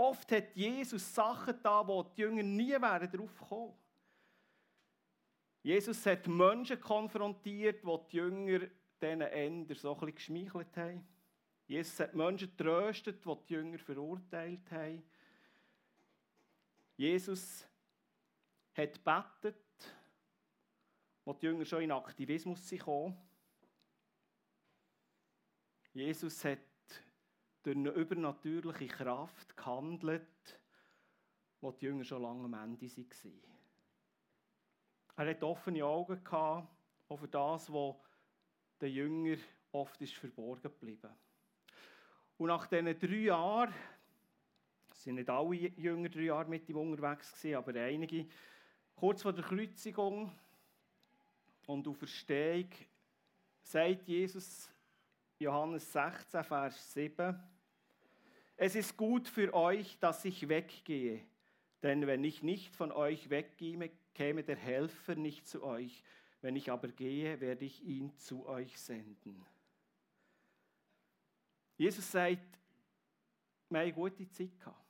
Oft hat Jesus Sachen da, wo die Jünger nie wären drauf gekommen. Jesus hat Menschen konfrontiert, wo die Jünger diesen Ender so ein geschmeichelt haben. Jesus hat Menschen tröstet, die die Jünger verurteilt haben. Jesus hat betet, wo die Jünger schon in Aktivismus kamen. Jesus hat durch eine übernatürliche Kraft gehandelt, wo die Jünger schon lange am Ende waren. Er hatte offene Augen gehabt, auch für das, was den Jüngern oft ist verborgen geblieben. Und nach diesen drei Jahren, es sind nicht alle Jünger drei Jahre mit ihm unterwegs aber einige, kurz vor der Kreuzigung und auf Verstehung, sagt Jesus Johannes 16, Vers 7, es ist gut für euch, dass ich weggehe, denn wenn ich nicht von euch weggehe, käme der Helfer nicht zu euch. Wenn ich aber gehe, werde ich ihn zu euch senden. Jesus sagt, wir haben eine gute Zeit gehabt,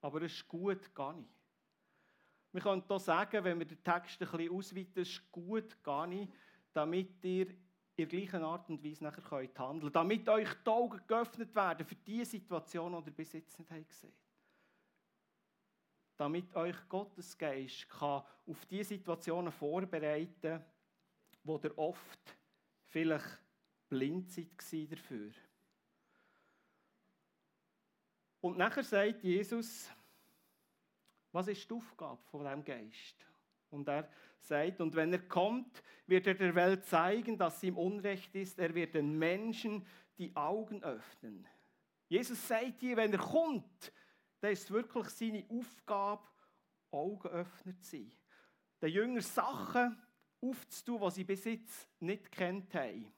aber es ist gut, gar nicht. Wir können hier sagen, wenn wir den Text ein bisschen ausweiten, es ist gut, gar nicht, damit ihr in der gleichen Art und Weise nachher könnt handeln damit euch die Augen geöffnet werden für die Situation, die ihr bis jetzt nicht gesehen habt damit euch Gottes Geist kann auf die Situationen vorbereiten wo ihr oft vielleicht blind seid dafür. Und nachher sagt Jesus, was ist die Aufgabe von diesem Geist? Und er sagt, und wenn er kommt, wird er der Welt zeigen, dass sie im Unrecht ist. Er wird den Menschen die Augen öffnen. Jesus sagt hier, wenn er kommt, dann ist wirklich seine Aufgabe, Augenöffner zu sein. Den Jüngern Sachen aufzutun, die sie bis jetzt nicht kennt haben.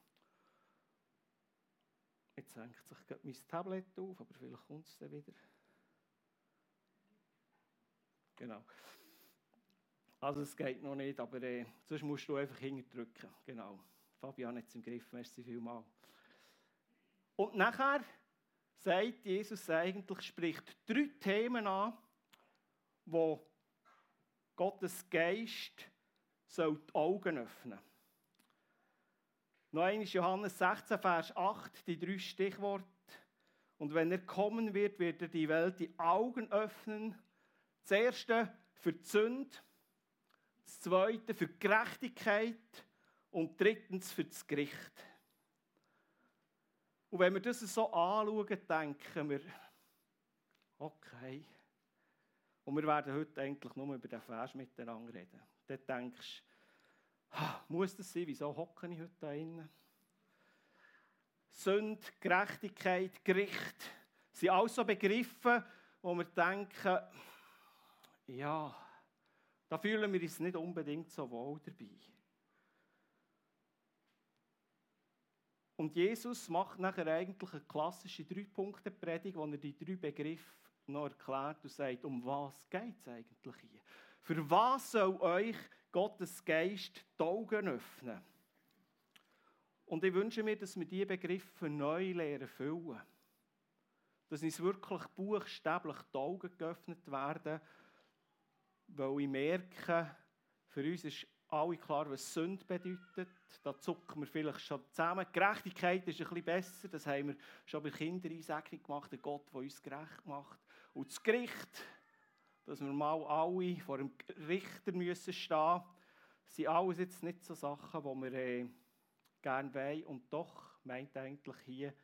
Jetzt hängt sich mein Tablet auf, aber vielleicht kommt es dann wieder. Genau. Also es geht noch nicht, aber äh, sonst musst du einfach hingerdrücken. Genau. Fabian hat es im Griff, merci vielmal. Und nachher sagt Jesus eigentlich, spricht drei Themen an, wo Gottes Geist soll die Augen öffnen. Noch einmal Johannes 16, Vers 8, die drei Stichworte. Und wenn er kommen wird, wird er die Welt die Augen öffnen. Das erste für die Sünde, das zweite für die Gerechtigkeit und drittens für das Gericht. Und wenn wir das so anschauen, denken wir, okay. Und wir werden heute eigentlich nur über den Vers miteinander reden. Dann denkst du, muss das sein? Wieso hocke ich heute da drinnen? Sünde, Gerechtigkeit, Gericht sind alles so Begriffe, wo wir denken, ja, da fühlen wir uns nicht unbedingt so wohl dabei. Und Jesus macht nachher eigentlich eine klassische Drei-Punkte-Predigt, wo er die drei Begriffe noch erklärt und sagt, um was geht es eigentlich hier? Für was soll euch Gottes Geist die Augen öffnen? Und ich wünsche mir, dass wir diese Begriffe neu lernen füllen. Dass uns wirklich buchstäblich die Augen geöffnet werden, weil ich merke, für uns ist alle klar, was Sünde bedeutet. Da zucken wir vielleicht schon zusammen. Gerechtigkeit ist ein bisschen besser. Das haben wir schon bei Kindereinsegnung gemacht. Ein Gott, der uns gerecht macht. Und das Gericht, dass wir mal alle vor dem Richter müssen stehen müssen, sind alles jetzt nicht so Sachen, die wir äh, gerne wollen. Und doch meint eigentlich hier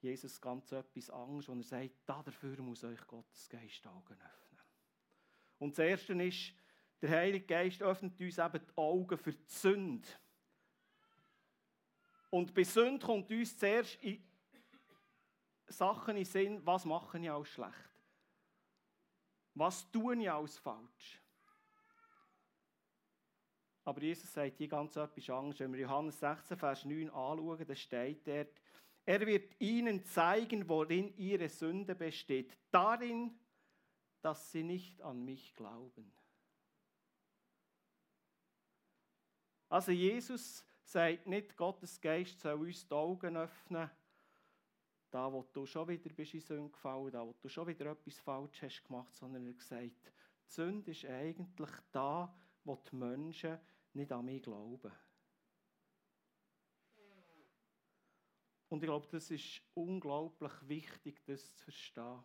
Jesus ganz etwas Angst, wenn er sagt, dafür muss euch Gottes Geist Augen öffnen. Und das Erste ist, der Heilige Geist öffnet uns eben die Augen für die Sünde. Und bei Sünde kommt uns zuerst in Sachen in den Sinn, was mache ich alles schlecht? Was tue ich alles falsch? Aber Jesus sagt hier ganz etwas anderes. Wenn wir Johannes 16, Vers 9 anschauen, da steht dort, er wird ihnen zeigen, worin ihre Sünde besteht. Darin, dass sie nicht an mich glauben. Also Jesus sagt nicht, Gottes Geist soll uns die Augen öffnen, da wo du schon wieder bist in Sünde gefallen, da wo du schon wieder etwas falsch hast gemacht, sondern er gesagt, die Sünde ist eigentlich da, wo die Menschen nicht an mich glauben. Und ich glaube, das ist unglaublich wichtig, das zu verstehen.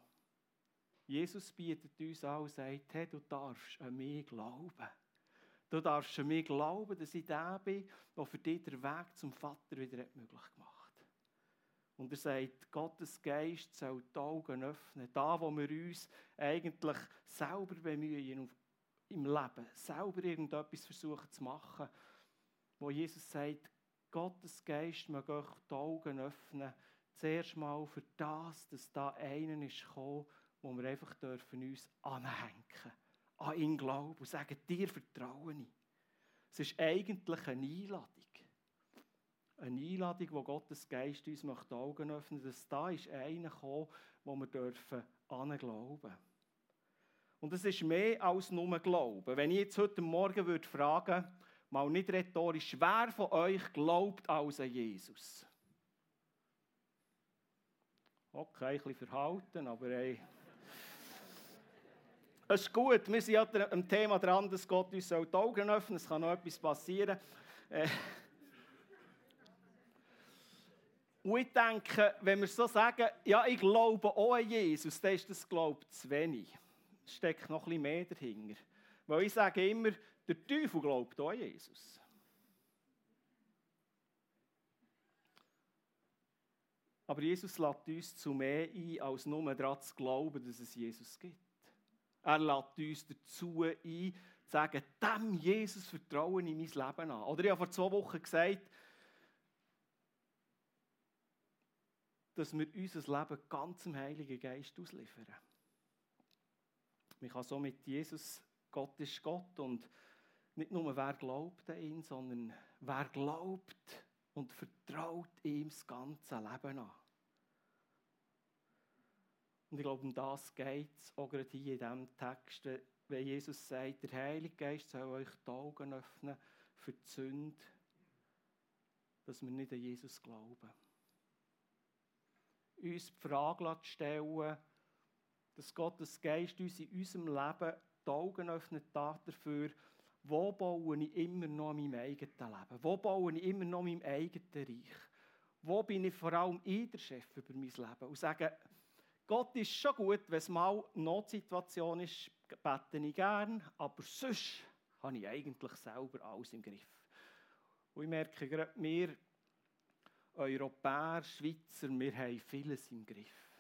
Jesus bietet uns an und sagt, hey, du darfst an mich glauben. Du darfst an mich glauben, dass ich der bin, der für dich den Weg zum Vater wieder möglich gemacht hat. Und er sagt, Gottes Geist soll die Augen öffnen. Da, wo wir uns eigentlich selber bemühen im Leben, selber irgendetwas versuchen zu machen, wo Jesus sagt, Gottes Geist mag euch die Augen öffnen, zuerst mal für das, dass da einer ist gekommen, wo wir einfach dürfen uns anhängen, an ihn glauben und sagen, dir vertraue ich. Es ist eigentlich eine Einladung. Eine Einladung, wo Gottes Geist uns die Augen öffnen dass da ist einer gekommen, wo wir dürfen glauben. Und es ist mehr als nur Glauben. Wenn ich jetzt heute Morgen würde fragen mal nicht rhetorisch, wer von euch glaubt als an Jesus? Okay, ein bisschen verhalten, aber ey. Es ist gut, wir sind ja am Thema dran, dass Gott uns die Augen öffnen soll. Es kann noch etwas passieren. Äh. Und ich denke, wenn wir so sagen, ja, ich glaube auch an Jesus, dann ist das, glaube zu wenig. Es steckt noch ein bisschen mehr dahinter. Weil ich sage immer, der Teufel glaubt auch an Jesus. Aber Jesus lädt uns zu mehr ein, als nur daran zu glauben, dass es Jesus gibt. Er lädt uns dazu ein, zu sagen, dem Jesus vertraue ich mein Leben an. Oder ich habe vor zwei Wochen gesagt, dass wir unser Leben ganz im Heiligen Geist ausliefern. Man kann so mit Jesus, Gott ist Gott und nicht nur wer glaubt an ihn, sondern wer glaubt und vertraut ihm das ganze Leben an. Und ich glaube, um das geht es auch gerade hier in diesem Text, wenn Jesus sagt, der Heilige Geist soll euch die Augen öffnen für die Sünde, dass wir nicht an Jesus glauben. Uns die Frage stellen, dass Gottes Geist uns in unserem Leben die Augen öffnet dafür, wo baue ich immer noch an meinem eigenen Leben? Wo baue ich immer noch an meinem eigenen Reich? Wo bin ich vor allem ich der Chef über mein Leben? Und sage, Gott ist schon gut, wenn es mal eine Notsituation ist, bete ich gern, aber sonst habe ich eigentlich selber alles im Griff. Und ich merke gerade, wir Europäer, Schweizer, wir haben vieles im Griff.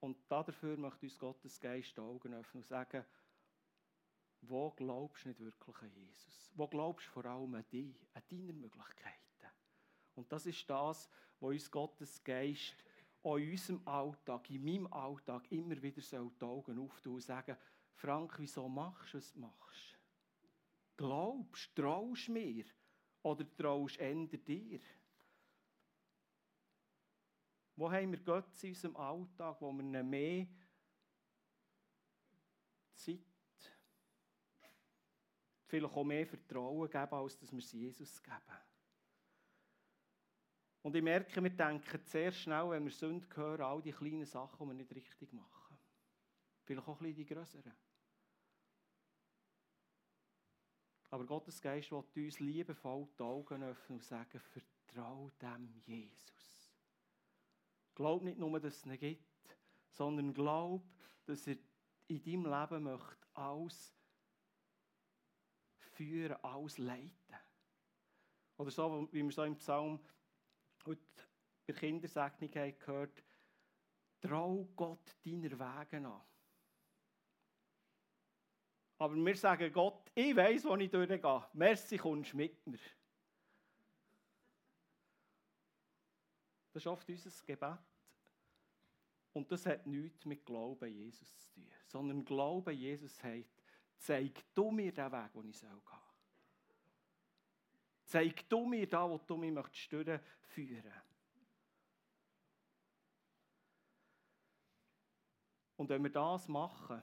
Und dafür möchte uns Gottes Geist die Augen öffnen und sagen, wo glaubst du nicht wirklich an Jesus? Wo glaubst du vor allem an dich, an deine Möglichkeiten? Und das ist das, was uns Gottes Geist in unserem Alltag, in meinem Alltag immer wieder die Augen auftun und sagen, Frank, wieso machst du, was du machst? Glaubst, traust mir oder traust du dir? Wo haben wir Gott in unserem Alltag, wo wir mehr Zeit, vielleicht auch mehr Vertrauen geben, als dass wir es Jesus geben? Und ich merke, wir denken sehr schnell, wenn wir Sünde hören, all die kleinen Sachen, die wir nicht richtig machen. Vielleicht auch ein bisschen die größeren. Aber Gottes Geist will uns liebevoll die Augen öffnen und sagen, vertrau dem Jesus. Glaub nicht nur, dass es ihn gibt, sondern glaub, dass er in deinem Leben möchte alles führen, alles leiten. Oder so, wie wir so im Psalm heute bei der Kindersegnung gehört, trau Gott deiner Wege an. Aber wir sagen Gott, ich weiß, wo ich durchgehe. Merci, kommst mit mir. Das ist oft unser Gebet. Und das hat nichts mit Glauben Jesus zu tun. Sondern Glauben Jesus sagt, zeig du mir den Weg, den ich gehen soll. Zeig du mir da, wo du mich möchtest führen. Und wenn wir das machen,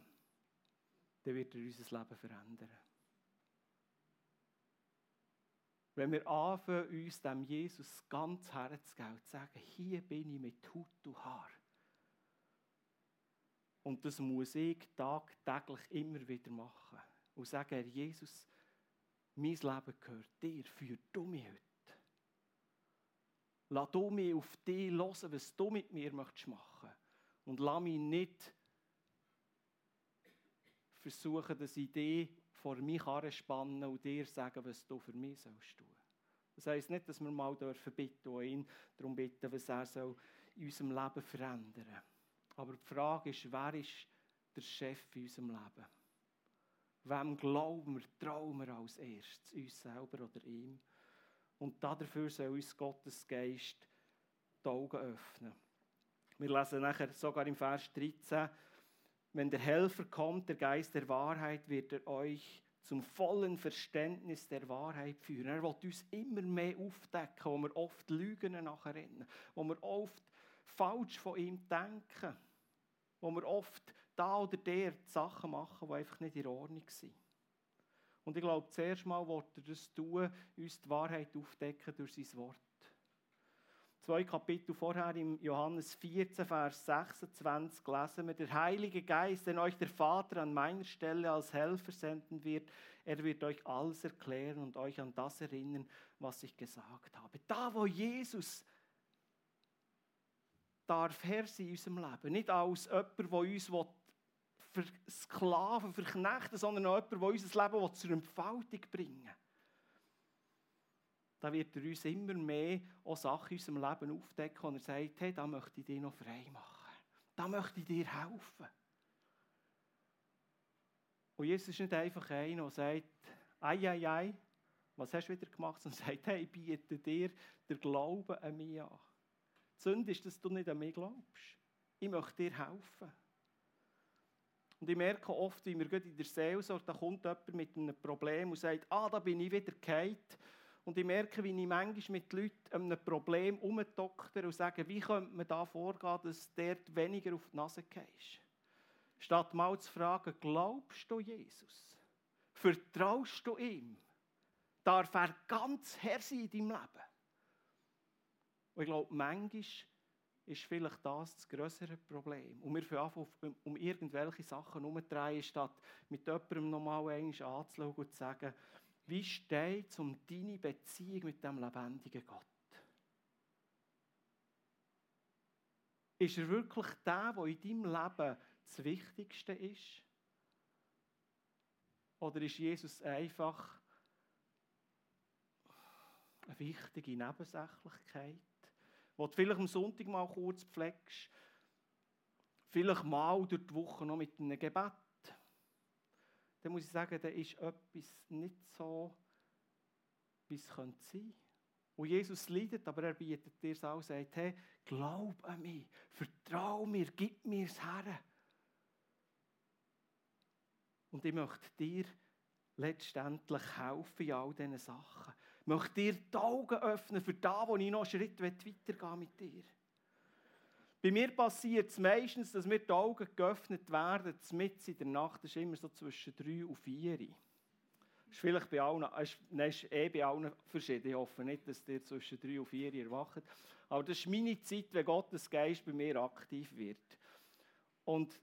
dann wird er unser Leben verändern. Wenn wir anfangen, uns dem Jesus ganz herzugeben und sagen, hier bin ich mit Hut und Haar. Und das muss ich tagtäglich immer wieder machen. Und sagen, Herr Jesus, mein Leben gehört dir, führ du mich heute. Lass du mich auf dich hören, was du mit mir machen möchtest. Und lass mich nicht versuchen, dass ich dich vor mich spannen und dir sagen, was du für mich sollst tun. Das heisst nicht, dass wir mal dürfen bitten und ihn darum bitten, was er soll in unserem Leben verändern soll. Aber die Frage ist, wer ist der Chef in unserem Leben? Wem glauben wir, trauen wir als erstes? Uns selber oder ihm? Und dafür soll uns Gottes Geist die Augen öffnen. Wir lesen nachher sogar im Vers 13, wenn der Helfer kommt, der Geist der Wahrheit, wird er euch zum vollen Verständnis der Wahrheit führen. Er will uns immer mehr aufdecken, wo wir oft Lügen nachher rennen, wo wir oft falsch von ihm denken, wo wir oft da oder der Sachen machen, die einfach nicht in Ordnung sind. Und ich glaube, zuerst mal wird er das tun, uns die Wahrheit aufdecken durch sein Wort. Zwei Kapitel vorher im Johannes 14, Vers 26 lesen wir, der Heilige Geist, den euch der Vater an meiner Stelle als Helfer senden wird, er wird euch alles erklären und euch an das erinnern, was ich gesagt habe. Da, wo Jesus darf Herr sein in unserem Leben, nicht als jemand, der uns versklaven, verknechten, sondern auch jemand, der unser Leben zur Entfaltung bringen will da wird er uns immer mehr auch Sachen in unserem Leben aufdecken und er sagt, hey, da möchte ich dich noch frei machen. Da möchte ich dir helfen. Und Jesus ist nicht einfach einer, der sagt, ei, ei, ei, was hast du wieder gemacht? Sondern sagt, hey, ich biete dir den Glauben an mich an. Die Sünde ist, dass du nicht an mich glaubst. Ich möchte dir helfen. Und ich merke oft, wie wir in der Seelsorge, da kommt jemand mit einem Problem und sagt, ah, da bin ich wieder gefallen. Und ich merke, wie ich manchmal mit Leuten einem Problem umdokter und sage, wie könnte man da vorgehen, dass der weniger auf die Nase geht. Statt mal zu fragen, glaubst du Jesus? Vertraust du ihm? Darf er ganz Herr sein in deinem Leben? Und ich glaube, manchmal ist vielleicht das das größere Problem. Und wir fangen an, um irgendwelche Sachen herumzudrehen, statt mit jemandem nochmal anzuschauen und zu sagen, wie steht es um deine Beziehung mit dem lebendigen Gott? Ist er wirklich der, der in deinem Leben das Wichtigste ist? Oder ist Jesus einfach eine wichtige Nebensächlichkeit, wo du vielleicht am Sonntag mal kurz pflegst, vielleicht mal durch die Woche noch mit einem Gebet dann muss ich sagen, da ist etwas nicht so, wie es sein könnte. Und Jesus leidet, aber er bietet dir es auch sagt, hey, glaub an mich, vertrau mir, gib mir es her. Und ich möchte dir letztendlich helfen in all diesen Sachen. Möchte dir die Augen öffnen für da, wo ich noch einen Schritt weitergehen mit dir. Bei mir passiert es meistens, dass mir die Augen geöffnet werden, mitten in der Nacht, das ist immer so zwischen drei und vier. Das ist vielleicht bei allen, ist, nein, ist eh bei allen verschieden. Ich hoffe nicht, dass ihr zwischen drei und vier erwacht. Aber das ist meine Zeit, wenn Gottes Geist bei mir aktiv wird. Und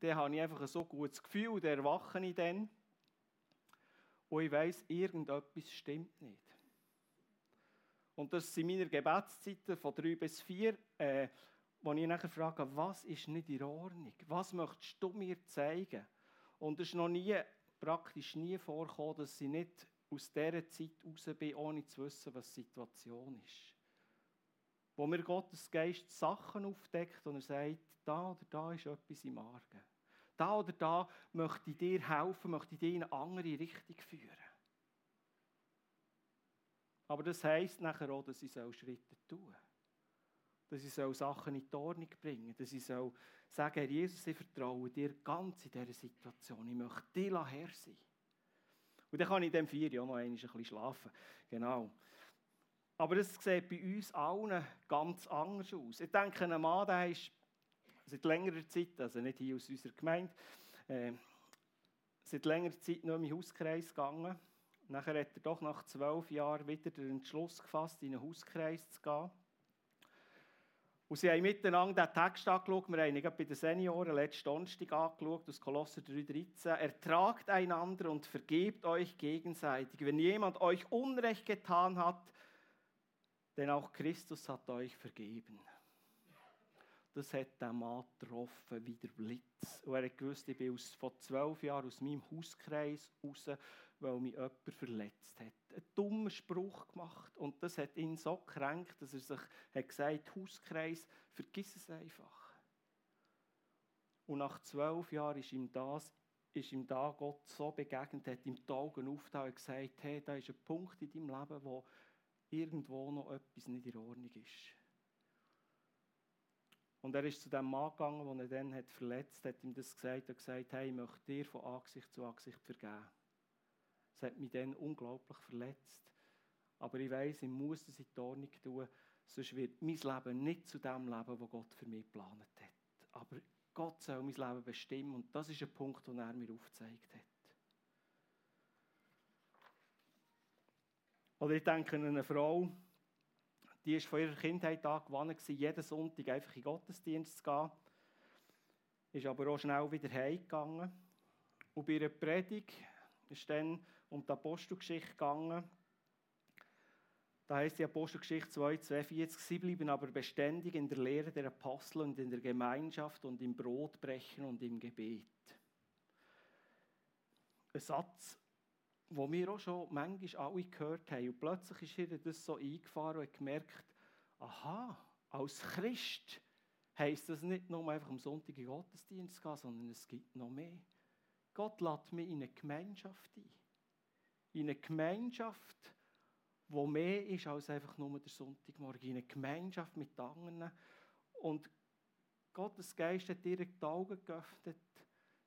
dann habe ich einfach ein so gutes Gefühl, dann erwache ich dann. Und ich weiss, irgendetwas stimmt nicht. Und das sind meine Gebetszeiten von drei bis vier, äh, wo ich nachher frage, was ist nicht in Ordnung? Was möchtest du mir zeigen? Und es ist noch nie, praktisch nie vorgekommen, dass ich nicht aus dieser Zeit raus bin, ohne zu wissen, was die Situation ist. Wo mir Gottes Geist Sachen aufdeckt und er sagt, da oder da ist etwas im Argen. Da oder da möchte ich dir helfen, möchte ich dich in eine andere Richtung führen. Aber das heisst nachher auch, dass ich Schritte tun soll. Dass ich Sachen in die Ordnung bringen soll. Dass ich sagen Herr Jesus, ich vertraue dir ganz in dieser Situation. Ich möchte dir Herr sein. Und dann kann ich in dem Vier auch noch ein bisschen schlafen. Genau. Aber das sieht bei uns allen ganz anders aus. Ich denke, ein Mann, der ist seit längerer Zeit, also nicht hier aus unserer Gemeinde, äh, seit längerer Zeit mehr in den Hauskreis gegangen Nachher hat er doch nach zwölf Jahren wieder den Entschluss gefasst, in einen Hauskreis zu gehen. Und sie haben miteinander den Text angeschaut. Wir haben ihn bei den Senioren letzten Donnerstag angeschaut, aus Kolosser 3,13. Ertragt einander und vergebt euch gegenseitig. Wenn jemand euch Unrecht getan hat, denn auch Christus hat euch vergeben. Das hat der Mann getroffen wie der Blitz. Und er hat gewusst, ich bin aus, vor zwölf Jahren aus meinem Hauskreis raus, weil mich jemand verletzt hat. Einen dummen Spruch gemacht. Und das hat ihn so gekränkt, dass er sich hat gesagt Hauskreis, vergiss es einfach. Und nach zwölf Jahren ist ihm das ist ihm da Gott so begegnet, hat ihm die Augen aufgetan und gesagt, hey, da ist ein Punkt in deinem Leben, wo irgendwo noch etwas nicht in Ordnung ist. Und er ist zu dem Mann gegangen, den er dann hat verletzt hat, ihm das gesagt und gesagt, hey, ich möchte dir von Angesicht zu Angesicht vergeben. Es hat mich dann unglaublich verletzt. Aber ich weiß, ich muss das in die Ordnung tun, sonst wird mein Leben nicht zu dem Leben, das Gott für mich geplant hat. Aber Gott soll mein Leben bestimmen und das ist ein Punkt, den er mir aufgezeigt hat. Oder ich denke an eine Frau, die ist von ihrer Kindheit an gewohnt jeden Sonntag einfach in den Gottesdienst zu gehen. Ist aber auch schnell wieder heimgegangen. Und bei einer Predigt ist dann um die Apostelgeschichte gegangen. Da heißt die Apostelgeschichte 2, 42, sie blieben aber beständig in der Lehre der Apostel und in der Gemeinschaft und im Brotbrechen und im Gebet. Ein Satz, wo wir auch schon manchmal alle gehört haben. Und plötzlich ist ihr das so eingefahren und gemerkt, aha, als Christ heisst das nicht nur einfach am Sonntag in Gottesdienst gehen, sondern es gibt noch mehr. Gott lädt mich in eine Gemeinschaft ein. In eine Gemeinschaft, wo mehr ist als einfach nur der Sonntagmorgen. In eine Gemeinschaft mit anderen. Und Gottes Geist hat ihr die Augen geöffnet.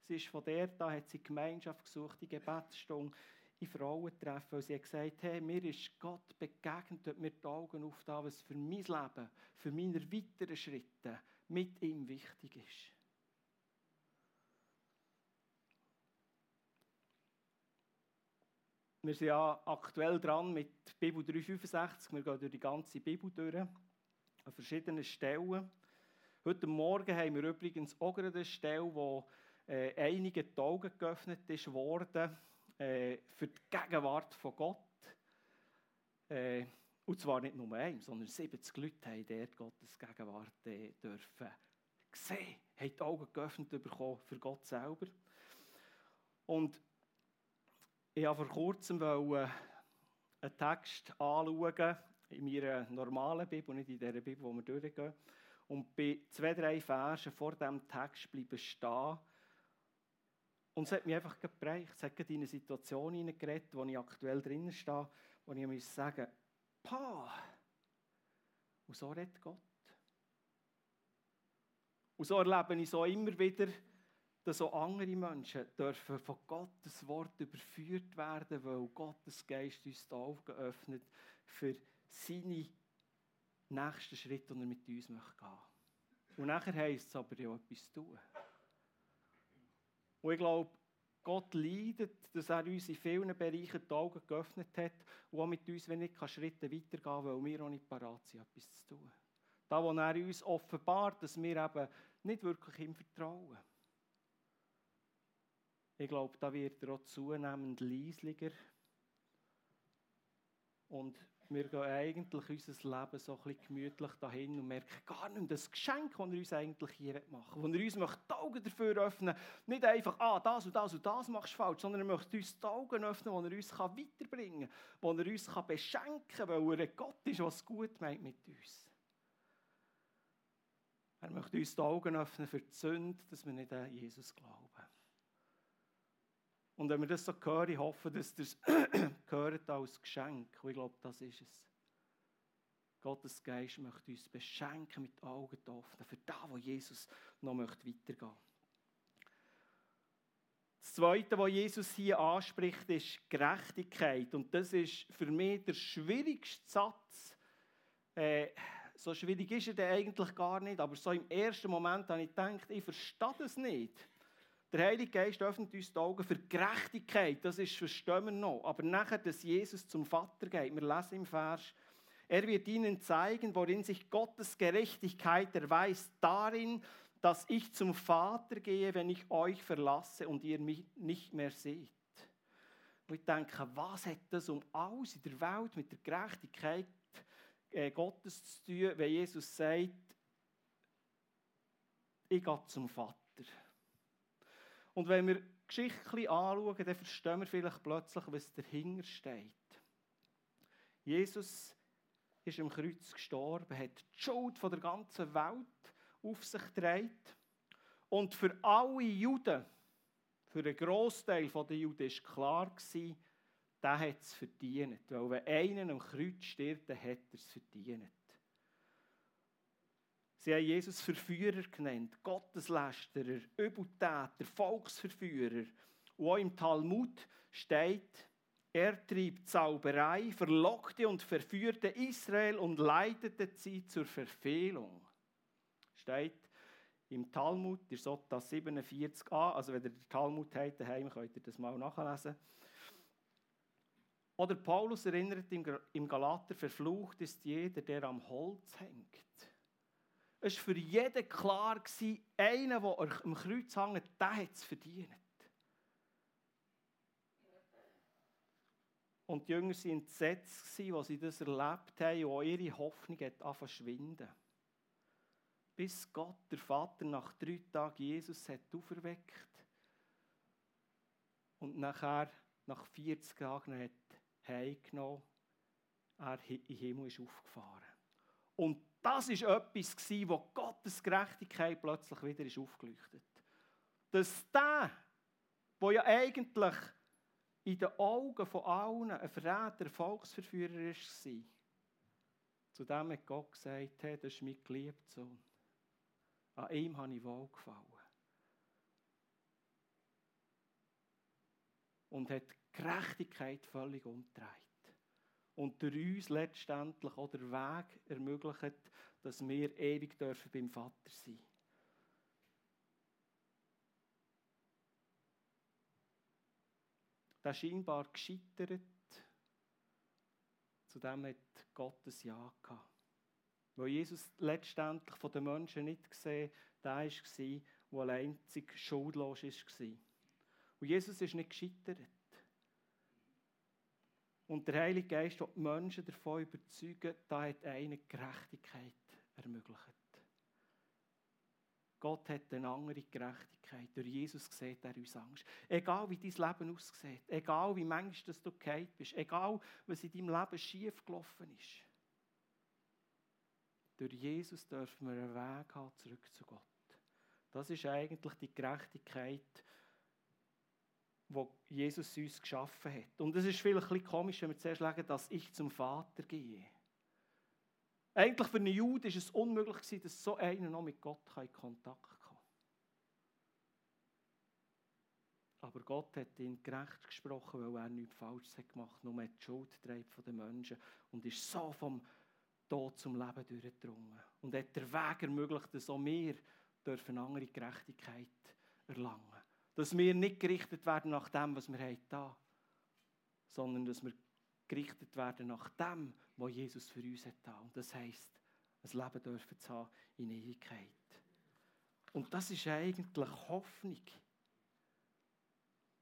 Sie ist von der da, hat sie Gemeinschaft gesucht, die Gebetsstunde in Frauen treffen, weil sie gesagt hat, hey, mir ist Gott begegnet, hat mir die Augen aufgetan, was für mein Leben, für meine weiteren Schritte mit ihm wichtig ist. Wir sind ja aktuell dran mit Bibel 365. Wir gehen durch die ganze Bibel durch, an verschiedenen Stellen. Heute Morgen haben wir übrigens auch eine Stelle, wo äh, einige Augen geöffnet ist worden äh, für die Gegenwart von Gott. Äh, und zwar nicht nur einem, sondern 70 Leute haben dort Gottes Gegenwart äh, dürfen sehen, haben die Augen geöffnet bekommen für Gott selber. Und ich habe vor kurzem einen Text anschauen, in meiner normalen Bibel, nicht in der Bibel, wo wir durchgehen. Und bei zwei, drei Versen vor diesem Text bleiben stehen, und es hat mich einfach geprägt. Es hat in eine Situation hineingeredet, wo ich aktuell drinnen stehe, wo ich muss sagen, Pah! Und so redet Gott. Und so erlebe ich so immer wieder, dass auch andere Menschen dürfen von Gottes Wort überführt werden, weil Gottes Geist uns die Augen öffnet für seine nächsten Schritte, die er mit uns gehen möchte. Und nachher heisst es aber ja etwas tun. Und ich glaube, Gott leidet, dass er uns in vielen Bereichen die Augen geöffnet hat und mit uns, wenn nicht Schritte weitergehen kann, weil wir auch nicht parat sind, etwas zu tun. Da, wo er uns offenbart, dass wir eben nicht wirklich ihm vertrauen. Ich glaube, da wird er auch zunehmend leislicher und wir gehen eigentlich unser Leben so ein gemütlich dahin und merken gar nicht das Geschenk, das er uns eigentlich hier machen will. Wo er uns möchte die Augen dafür öffnen Nicht einfach, ah, das und das und das machst du falsch, sondern er möchte uns die Augen öffnen, wo er uns weiterbringen kann, wo er uns beschenken kann, weil er ein Gott ist, es gut meint mit uns. Er möchte uns die Augen öffnen für die Sünde, dass wir nicht an Jesus glauben. Und wenn wir das so hören, ich hoffe, dass ihr es als Geschenk. Und ich glaube, das ist es. Gottes Geist möchte uns beschenken mit Augen offen, für das, wo Jesus noch möchte weitergehen Das Zweite, was Jesus hier anspricht, ist Gerechtigkeit. Und das ist für mich der schwierigste Satz. Äh, so schwierig ist er eigentlich gar nicht, aber so im ersten Moment habe ich gedacht, ich verstehe das nicht. Der Heilige Geist öffnet uns die Augen für Gerechtigkeit, das ist, verstehen wir noch. Aber nachher, dass Jesus zum Vater geht, wir lesen im Vers, er wird ihnen zeigen, worin sich Gottes Gerechtigkeit erweist, darin, dass ich zum Vater gehe, wenn ich euch verlasse und ihr mich nicht mehr seht. Und ich denke, was hat das um alles in der Welt mit der Gerechtigkeit äh, Gottes zu tun, wenn Jesus sagt, ich gehe zum Vater. Und wenn wir die Geschichte anschauen, dann verstehen wir vielleicht plötzlich, was dahinter steht. Jesus ist am Kreuz gestorben, hat die Schuld der ganzen Welt auf sich getragen. Und für alle Juden, für einen Großteil der Juden, war klar, der hat es verdient. Weil wenn einer am Kreuz stirbt, dann hat er es verdient. Sie haben Jesus Verführer genannt, Gotteslästerer, Übeltäter, Volksverführer. Und auch im Talmud steht, er trieb Zauberei, verlockte und verführte Israel und leitete sie zur Verfehlung. Steht im Talmud, der Sotta 47a, also wenn ihr den Talmud habt daheim, könnt ihr das mal nachlesen. Oder Paulus erinnert im Galater, verflucht ist jeder, der am Holz hängt. Es war für jeden klar, einer, der am Kreuz hängt, der hat es verdient. Und die Jünger waren entsetzt, als sie das erlebt haben und ihre Hoffnung hat verschwinden. Bis Gott, der Vater, nach drei Tagen Jesus hat auferweckt und nachher, nach 40 Tagen, hat heimgenommen, er in den Himmel ist aufgefahren. Und das war etwas, wo Gottes Gerechtigkeit plötzlich wieder ist Dass der, der ja eigentlich in den Augen von allen ein Verräter, Volksverführer war, zu dem hat Gott gesagt, hey, das ist mein geliebter Sohn. An ihm habe ich wohlgefallen. Und hat die Gerechtigkeit völlig umgedreht. Und durch uns letztendlich auch der Weg ermöglicht, dass wir ewig dürfen beim Vater sein dürfen. der scheinbar gescheitert. Zu dem hat Gott ein Ja gehabt. Weil Jesus letztendlich von den Menschen nicht gesehen, der war, der einzig schuldlos war. Und Jesus ist nicht gescheitert. Und der Heilige Geist will die Menschen davon überzeugen, da hat eine Gerechtigkeit ermöglicht. Gott hat eine andere Gerechtigkeit. Durch Jesus sieht er uns Angst. Egal wie dein Leben aussieht, egal wie manchmal du gefallen bist, egal was in deinem Leben schief gelaufen ist. Durch Jesus dürfen wir einen Weg haben zurück zu Gott. Das ist eigentlich die Gerechtigkeit, die Jesus uns geschaffen hat. Und es ist vielleicht ein bisschen komisch, wenn wir zuerst sagen, dass ich zum Vater gehe. Eigentlich für einen Juden war es unmöglich, dass so einer noch mit Gott in Kontakt kommen Aber Gott hat ihn gerecht gesprochen, weil er nichts Falsches hat gemacht nur die Schuld von den Menschen und ist so vom Tod zum Leben durchgedrungen. Und hat der Weg ermöglicht, dass auch wir dürfen andere Gerechtigkeit erlangen Dass wir nicht gerichtet werden nach dem, was wir haben, sondern dass wir gerichtet werden nach dem, was Jesus für uns hat. Und das heisst, ein Leben dürfen zu haben in Ewigkeit. Und das ist eigentlich Hoffnung.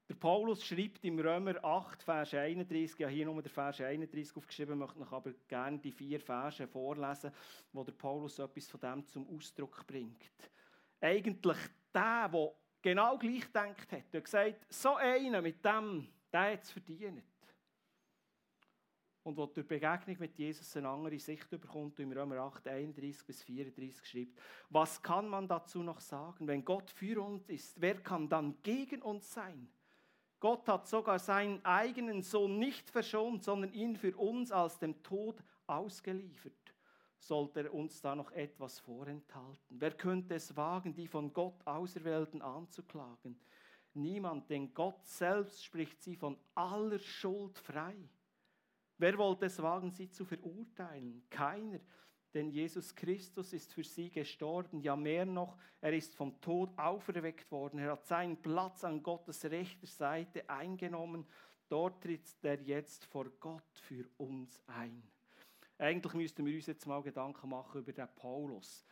Der Paulus schreibt im Römer 8, Vers 31, ich habe hier nur den Vers 31 aufgeschrieben, möchte noch aber gerne die vier Verse vorlesen, wo der Paulus etwas von dem zum Ausdruck bringt. Eigentlich der, der genau gleich denkt hat, hat gesagt, so einer mit dem, der hat es verdient und wo durch Begegnung mit Jesus eine andere Sicht bekommt, im Römer 8, 31 bis 34 schreibt, was kann man dazu noch sagen? Wenn Gott für uns ist, wer kann dann gegen uns sein? Gott hat sogar seinen eigenen Sohn nicht verschont, sondern ihn für uns als dem Tod ausgeliefert. Sollte er uns da noch etwas vorenthalten? Wer könnte es wagen, die von Gott Auserwählten anzuklagen? Niemand, denn Gott selbst spricht sie von aller Schuld frei. Wer wollte es wagen, sie zu verurteilen? Keiner. denn Jesus Christus ist für sie gestorben, ja mehr noch, er ist vom Tod auferweckt worden, er hat seinen Platz an Gottes rechter Seite eingenommen, dort tritt er jetzt vor Gott für uns ein. Eigentlich müssten wir uns jetzt mal Gedanken machen über den Paulus.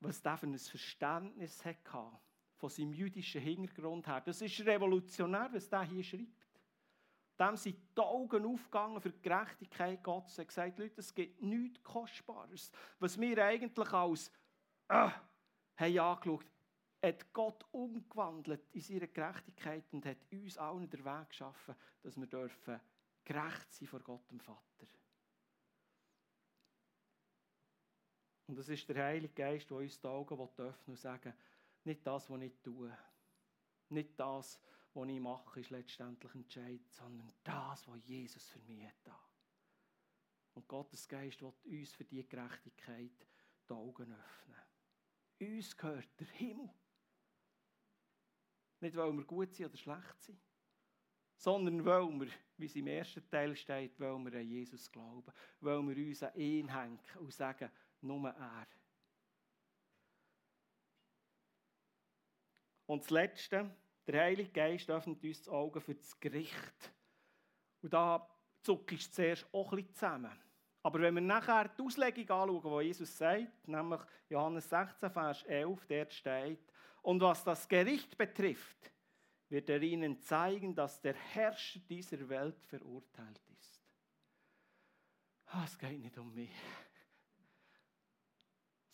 Was der für ein Verständnis hatte von seinem jüdischen Hintergrund her. Das ist revolutionär, was der hier schreibt. Dem sind die Augen aufgegangen für die Gerechtigkeit Gottes. Er hat gesagt, Leute, es gibt nichts Kostbares. Was wir eigentlich als äh, haben angeschaut, hat Gott umgewandelt in seine Gerechtigkeit und hat uns allen den Weg geschaffen, dass wir dürfen gerecht sein vor Gott, dem Vater. Und es ist der Heilige Geist, der uns die Augen öffnen und sagen, nicht das, was ich tue, nicht das, was ich mache, ist letztendlich entscheidend, sondern das, was Jesus für mich hat. Und Gottes Geist wird uns für diese Gerechtigkeit die Augen öffnen. Uns gehört der Himmel. Nicht, weil wir gut sind oder schlecht sind, sondern weil wir, wie es im ersten Teil steht, weil wir an Jesus glauben, weil wir uns an ihn hängen und sagen, nur er. Und das Letzte, der Heilige Geist öffnet uns die Augen für das Gericht. Und da zuckt es zuerst auch ein bisschen zusammen. Aber wenn wir nachher die Auslegung anschauen, die Jesus sagt, nämlich Johannes 16, Vers 11, der steht, und was das Gericht betrifft, wird er ihnen zeigen, dass der Herrscher dieser Welt verurteilt ist. Ah, es geht nicht um mich.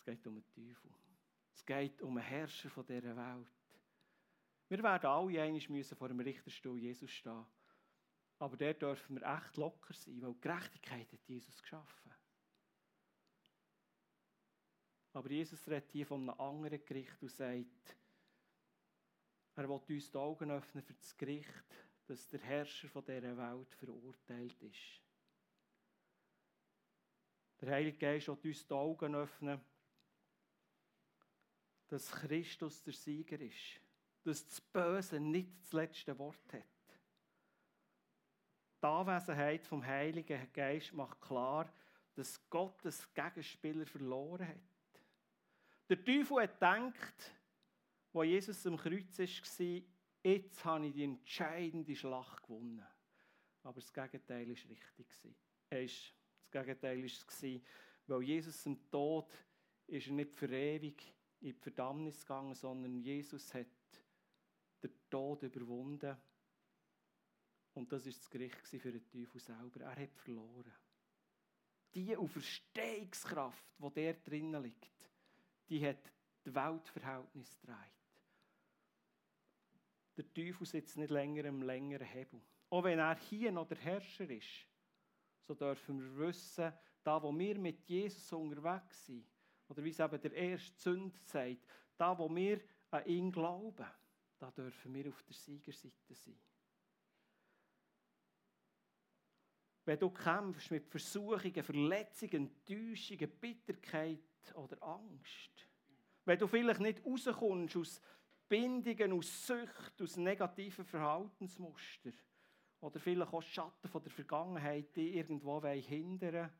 Es geht um den Teufel. Es geht um den Herrscher dieser Welt. Wir werden alle einmal müssen vor dem Richterstuhl Jesus stehen. Aber der dürfen wir echt locker sein, weil Gerechtigkeit hat Jesus geschaffen. Aber Jesus redet hier von einem anderen Gericht und sagt, er will uns die Augen öffnen für das Gericht, dass der Herrscher von dieser Welt verurteilt ist. Der Heilige Geist will uns die Augen öffnen, dass Christus der Sieger ist dass das Böse nicht das letzte Wort hat. Die Anwesenheit vom Heiligen Geist macht klar, dass Gott das Gegenspieler verloren hat. Der Teufel hat gedacht, wo Jesus am Kreuz war, jetzt habe ich die entscheidende Schlacht gewonnen. Aber das Gegenteil war richtig. das Gegenteil war weil Jesus im Tod ist er nicht für ewig in die Verdammnis gegangen, sondern Jesus hat den Tod überwunden. Und das ist das Gericht für den Teufel selber. Er hat verloren. Die Auferstehungskraft, die der drinnen liegt, die hat die Weltverhältnis getragen. Der Teufel sitzt nicht länger im längeren Hebel. Auch wenn er hier noch der Herrscher ist, so dürfen wir wissen, da wo wir mit Jesus unterwegs sind, oder wie es eben der erste Sünd sagt, da wo wir an ihn glauben, da dürfen wir auf der Siegerseite sein. Wenn du kämpfst mit Versuchungen, Verletzungen, Enttäuschungen, Bitterkeit oder Angst, wenn du vielleicht nicht rauskommst aus Bindungen, aus Sucht, aus negativen Verhaltensmustern oder vielleicht auch Schatten von der Vergangenheit, die irgendwo hindern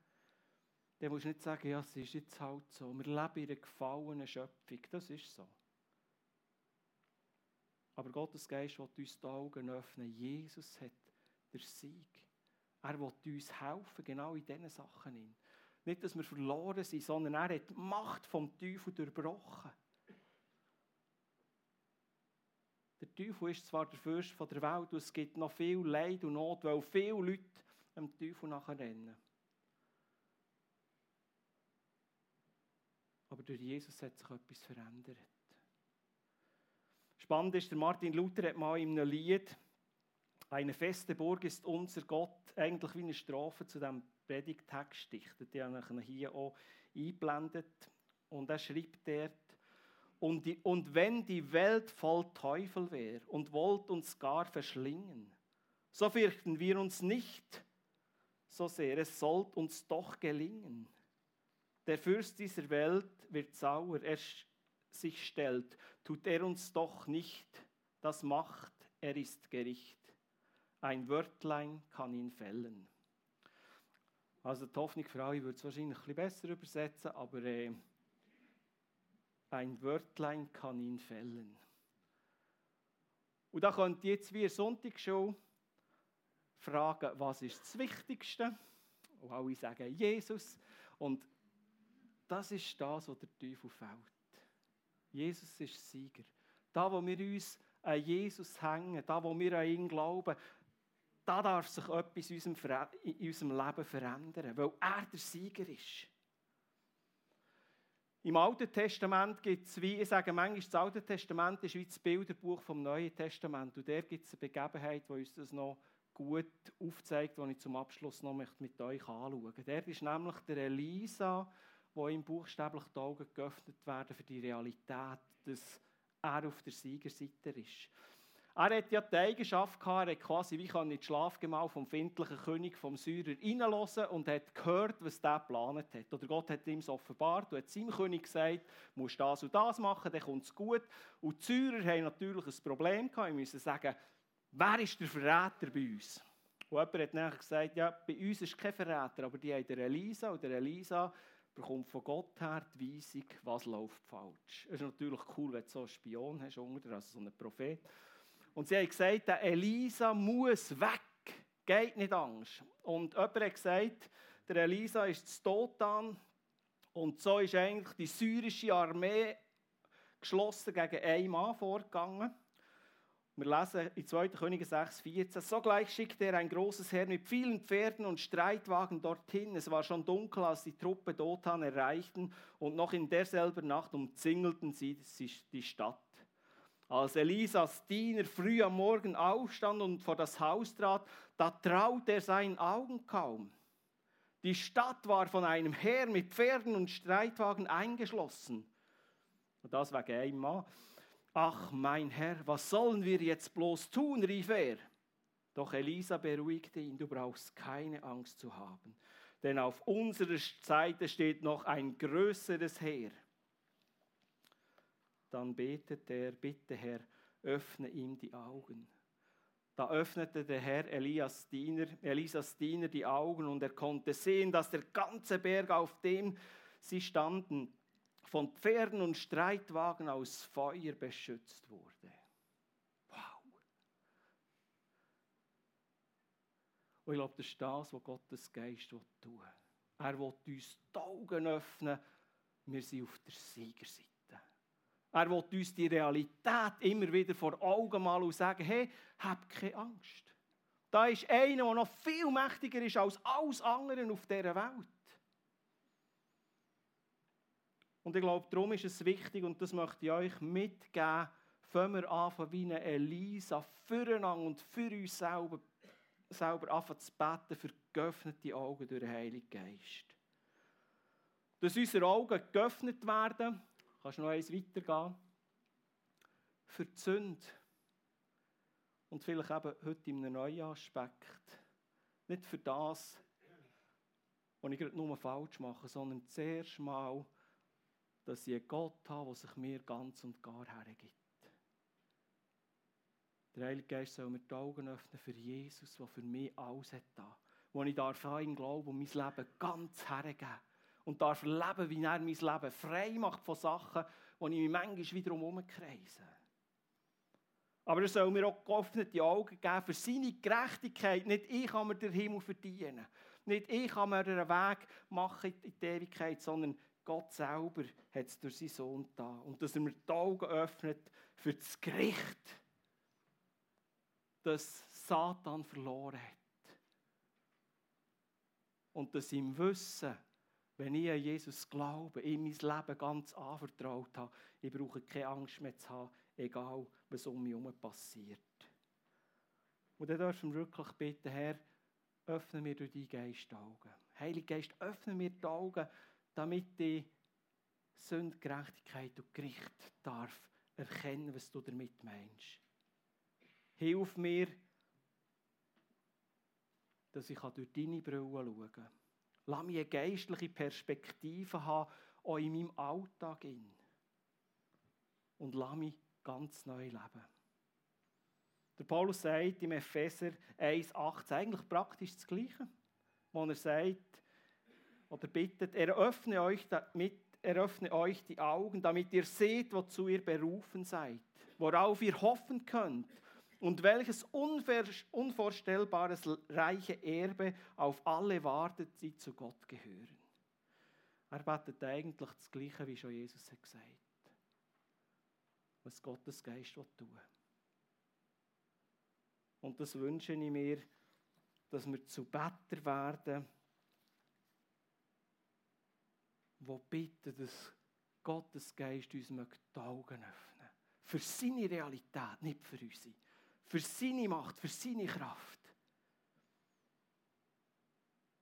dann musst du nicht sagen, ja, es ist jetzt halt so. Wir leben in einer gefallenen Schöpfung. Das ist so. Aber Gottes Geist will uns die Augen öffnen. Jesus hat den Sieg. Er will uns helfen, genau in diesen Sachen. Nicht, dass wir verloren sind, sondern er hat die Macht vom Teufel durchbrochen. Der Teufel ist zwar der Fürst der Welt und es gibt noch viel Leid und Not, weil viele Leute dem Teufel nachher Aber durch Jesus hat sich etwas verändert. Spannend ist, der Martin Luther hat mal in einem Lied, eine feste Burg ist unser Gott, eigentlich wie eine Strophe zu diesem Predigtext dichtet. Die habe ich hier auch eingeblendet. Und er schreibt dort, und, die, und wenn die Welt voll Teufel wäre und wollt uns gar verschlingen, so fürchten wir uns nicht so sehr, es sollt uns doch gelingen. Der Fürst dieser Welt wird sauer, er sich stellt, tut er uns doch nicht das Macht, er ist Gericht. Ein Wörtlein kann ihn fällen. Also die Hoffnung für alle würde es wahrscheinlich ein bisschen besser übersetzen, aber äh, ein Wörtlein kann ihn fällen. Und da könnt ihr jetzt wie in Sonntagsschule fragen, was ist das Wichtigste? Und alle sagen Jesus. Und das ist das, was der Teufel fällt. Jesus ist Sieger. Da, wo wir uns an Jesus hängen, da, wo wir an ihn glauben, da darf sich etwas in unserem Leben verändern, weil er der Sieger ist. Im Alten Testament gibt es, wie ich sage manchmal, das Alte Testament ist wie das Bilderbuch vom Neuen Testament. Und der gibt es eine Begebenheit, die uns das noch gut aufzeigt, die ich zum Abschluss noch mit euch anschauen möchte. Der ist nämlich der Elisa, wo ihm buchstäblich die Augen geöffnet werden für die Realität, dass er auf der Siegerseite ist. Er hat ja die Eigenschaft gehabt, er hat quasi wie kann in das Schlafgemach vom findlichen König vom Syrer reinlassen und hat gehört, was der geplant hat. Oder Gott hat ihm es offenbart und hat seinem König gesagt, du musst das und das machen, dann kommt es gut. Und die Syrer haben natürlich ein Problem gehabt, sie müssen sagen, wer ist der Verräter bei uns? Und jemand hat nachher gesagt, ja, bei uns ist kein Verräter, aber die haben der Elisa und der Elisa bekommt von Gott her die Weisung, was läuft falsch. Es ist natürlich cool, wenn du so einen Spion hast, also so einen Prophet. Und sie haben gesagt, der Elisa muss weg. Geht nicht Angst. Und jemand hat gesagt, der Elisa ist zu Totan. Und so ist eigentlich die syrische Armee geschlossen gegen einen Mann vorgegangen. Wir lesen in 2. Könige 6, 14. Sogleich schickte er ein großes Heer mit vielen Pferden und Streitwagen dorthin. Es war schon dunkel, als die Truppe Dothan erreichten und noch in derselben Nacht umzingelten sie die Stadt. Als Elisas Diener früh am Morgen aufstand und vor das Haus trat, da traute er seinen Augen kaum. Die Stadt war von einem Heer mit Pferden und Streitwagen eingeschlossen. Und das wegen einem Mann. Ach, mein Herr, was sollen wir jetzt bloß tun? rief er. Doch Elisa beruhigte ihn, du brauchst keine Angst zu haben, denn auf unserer Seite steht noch ein größeres Heer dann betet er, bitte Herr, öffne ihm die Augen. Da öffnete der Herr Elias Diener, Elisas Diener die Augen und er konnte sehen, dass der ganze Berg, auf dem sie standen, von Pferden und Streitwagen aus Feuer beschützt wurde. Wow. Und ich glaube, das ist das, was Gottes Geist tun. Er will uns die Augen öffnen. Wir sind auf der Siegerseite. Er will uns die Realität immer wieder vor Augen malen und sagen, hey, hab keine Angst. Da ist einer, der noch viel mächtiger ist als alles andere auf dieser Welt. Und ich glaube, darum ist es wichtig, und das möchte ich euch mitgeben, fangen wir an, wie eine Elisa, füreinander und für uns selber, selber anfangen zu beten für geöffnete Augen durch den Heiligen Geist. Dass unsere Augen geöffnet werden, Kannst du noch eins weitergehen? Für die Sünde. Und vielleicht eben heute in einem neuen Aspekt. Nicht für das, was ich gerade nur falsch mache, sondern zuerst mal, dass ich einen Gott habe, der sich mir ganz und gar hergibt. Der Heilige Geist soll mir die Augen öffnen für Jesus, der für mich alles hat da. Wo ich darf an ihn glauben und mein Leben ganz hergeben und darf leben, wie er mein Leben frei macht von Sachen, die ich mich manchmal wiederum umkreise. Aber er soll mir auch geöffnete Augen geben für seine Gerechtigkeit. Nicht ich kann mir den Himmel verdienen. Nicht ich kann mir einen Weg machen in die Ewigkeit, sondern Gott selber hat es durch seinen Sohn da. Und dass er mir die Augen öffnet für das Gericht, das Satan verloren hat. Und dass im Wissen, wenn ich an Jesus glaube, ihm mein Leben ganz anvertraut habe, ich brauche keine Angst mehr zu haben, egal was um mich herum passiert. Und dann dürfen wir wirklich bitten, Herr, öffne mir durch deinen Geist die Augen. Heiliger Geist, öffne mir die Augen, damit ich Sünde, Gerechtigkeit und Gericht darf erkennen, was du damit meinst. Hilf mir, dass ich durch deine Brille schauen kann Lass mich eine geistliche Perspektive haben, auch in meinem Alltag. Und lass mich ganz neu leben. Der Paulus sagt im Epheser 1,18 eigentlich praktisch das Gleiche, wo er sagt, oder bittet, eröffne euch, damit, eröffne euch die Augen, damit ihr seht, wozu ihr berufen seid, worauf ihr hoffen könnt und welches unvorstellbares reiche Erbe auf alle wartet, die zu Gott gehören. Er betet eigentlich das Gleiche, wie schon Jesus hat gesagt was Gottes Geist tun Und das wünsche ich mir, dass wir zu Better werden, wo bitten, dass Gottes Geist uns die Augen öffnen Für seine Realität, nicht für unsere. Für seine Macht, für seine Kraft.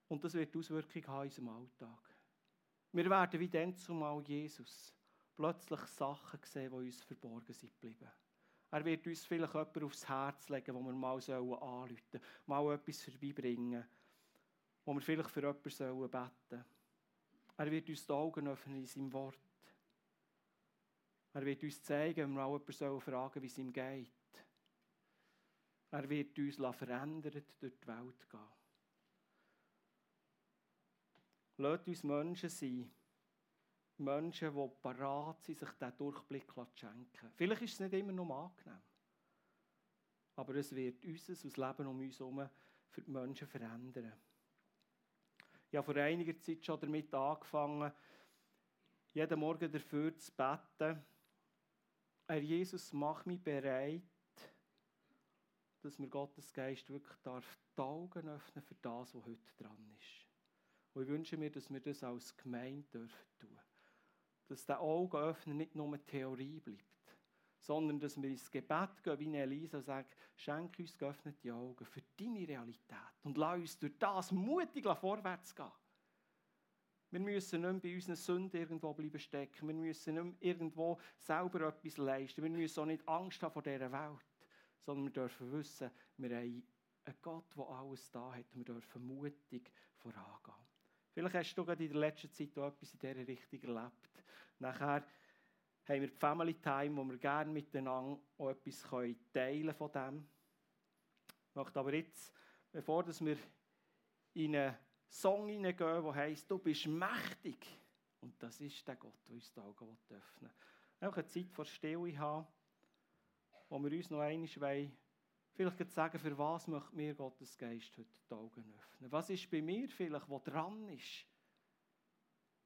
Und das wird Auswirkungen haben in unserem Alltag. Wir werden wie dann zumal Jesus plötzlich Sachen sehen, die uns verborgen sind geblieben. Er wird uns vielleicht jemanden aufs Herz legen, wo wir mal sollen, mal etwas vorbeibringen, wo wir vielleicht für jemanden sollen beten Er wird uns die Augen öffnen in seinem Wort. Er wird uns zeigen, wenn wir mal jemanden fragen wie es ihm geht. Er wird uns verändert durch die Welt gehen. Lasst uns Menschen sein, Menschen, die parat sind, sich diesen Durchblick zu schenken. Vielleicht ist es nicht immer noch angenehm. Aber es wird unser das Leben um uns herum für die Menschen verändern. Ich habe vor einiger Zeit schon damit angefangen, jeden Morgen dafür zu beten, Herr Jesus, mach mich bereit, dass mir Gottes Geist wirklich darf die Augen öffnen für das, was heute dran ist. Und ich wünsche mir, dass wir das als Gemeinde dürfen tun. Dass der Augenöffner nicht nur Theorie bleibt, sondern dass wir ins Gebet gehen, wie Elisa sagt, schenk uns geöffnete Augen für deine Realität und lass uns durch das mutig vorwärts gehen. Wir müssen nicht bei unseren Sünden irgendwo bleiben stecken. Wir müssen nicht irgendwo selber etwas leisten. Wir müssen auch nicht Angst haben vor dieser Welt, sondern wir dürfen wissen, wir haben einen Gott, der alles da hat und wir dürfen mutig vorangehen. Vielleicht hast du gerade in der letzten Zeit auch etwas in dieser Richtung erlebt. Nachher haben wir die Family Time, wo wir gerne miteinander auch etwas teilen von dem. Ich möchte aber jetzt, bevor wir in einen Song hineingehen, der heisst, du bist mächtig. Und das ist der Gott, der uns die Augen öffnen will. Auch eine Zeit vor Stille haben, wo wir uns noch einmal vielleicht sagen, für was möchte mir Gottes Geist heute die Augen öffnen? Was ist bei mir vielleicht, was dran ist,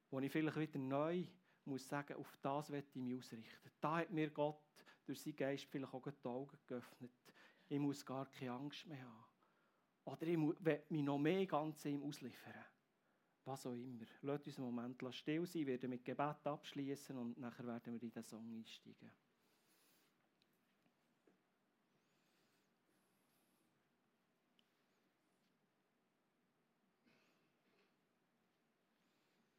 wo ich vielleicht wieder neu muss sagen, auf das werde ich mich ausrichten. Da hat mir Gott durch seinen Geist vielleicht auch die Augen geöffnet. Ich muss gar keine Angst mehr haben. Oder ich will mich noch mehr ganz ihm ausliefern. Was auch immer. Lasst uns einen Moment still sein, wir werden mit Gebet abschließen und nachher werden wir in den Song einsteigen.